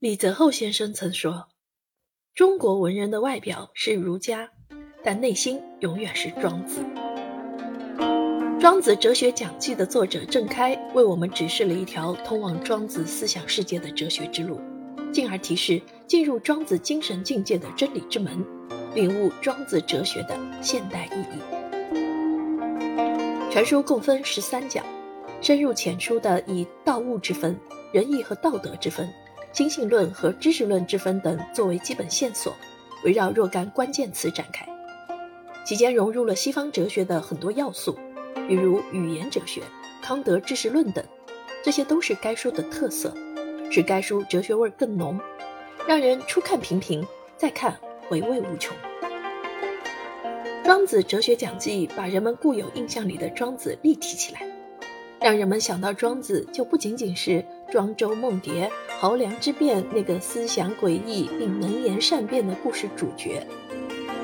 李泽厚先生曾说：“中国文人的外表是儒家，但内心永远是庄子。”《庄子哲学讲记》的作者郑开为我们指示了一条通往庄子思想世界的哲学之路，进而提示进入庄子精神境界的真理之门，领悟庄子哲学的现代意义。全书共分十三讲，深入浅出的以道物之分、仁义和道德之分。心性论和知识论之分等作为基本线索，围绕若干关键词展开，其间融入了西方哲学的很多要素，比如语言哲学、康德知识论等，这些都是该书的特色，使该书哲学味更浓，让人初看平平，再看回味无穷。《庄子哲学讲记》把人们固有印象里的庄子立体起来，让人们想到庄子就不仅仅是。庄周梦蝶、濠梁之变那个思想诡异并能言善辩的故事主角，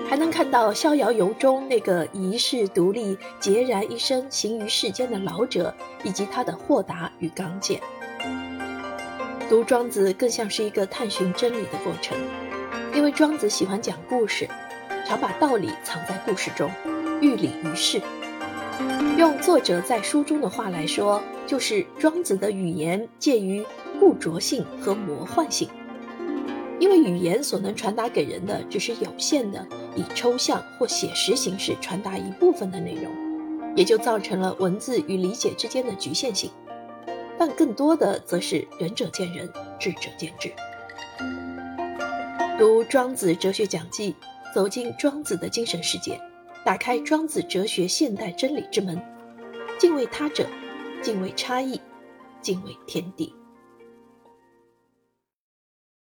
还能看到《逍遥游》中那个遗世独立、孑然一身行于世间的老者，以及他的豁达与刚健。读庄子更像是一个探寻真理的过程，因为庄子喜欢讲故事，常把道理藏在故事中，寓理于世。用作者在书中的话来说，就是庄子的语言介于固着性和魔幻性，因为语言所能传达给人的只是有限的，以抽象或写实形式传达一部分的内容，也就造成了文字与理解之间的局限性。但更多的则是仁者见仁，智者见智。读《庄子哲学讲记》，走进庄子的精神世界。打开庄子哲学现代真理之门，敬畏他者，敬畏差异，敬畏天地。